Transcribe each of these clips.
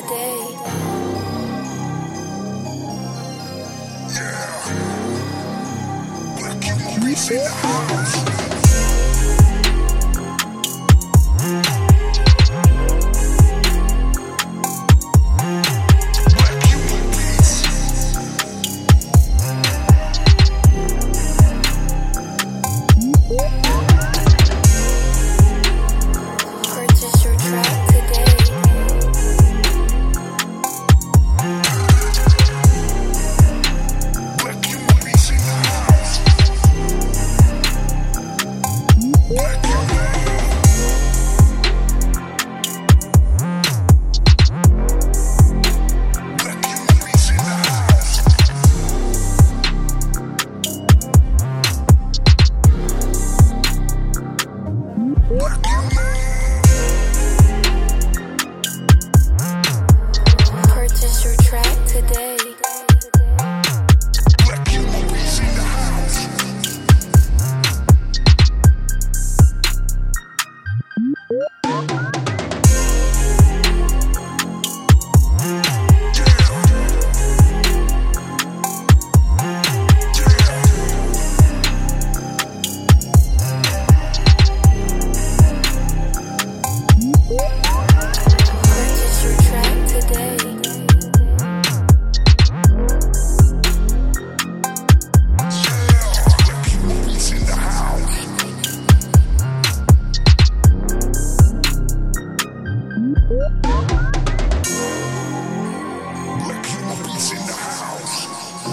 today. Yeah.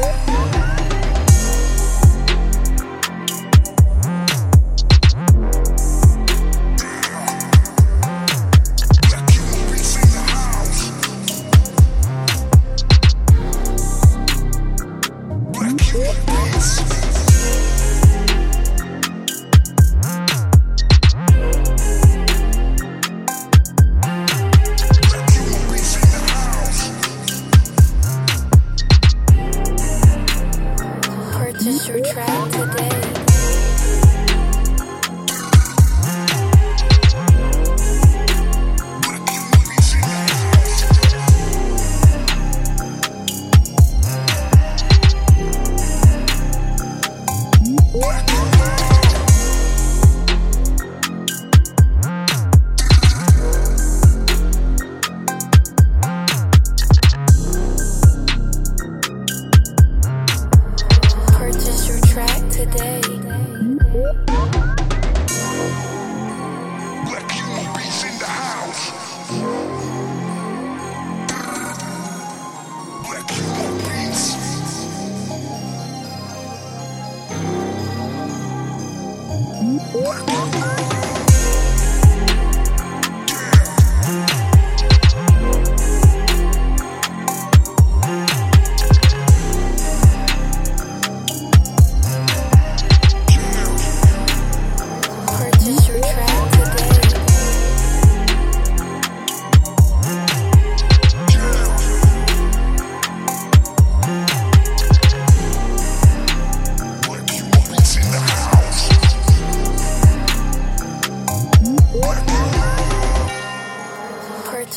Yeah. today. Blackyuma Beats in the house. Blackyuma Beats. Blackyuma Beats.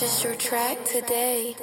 Purchase your track today.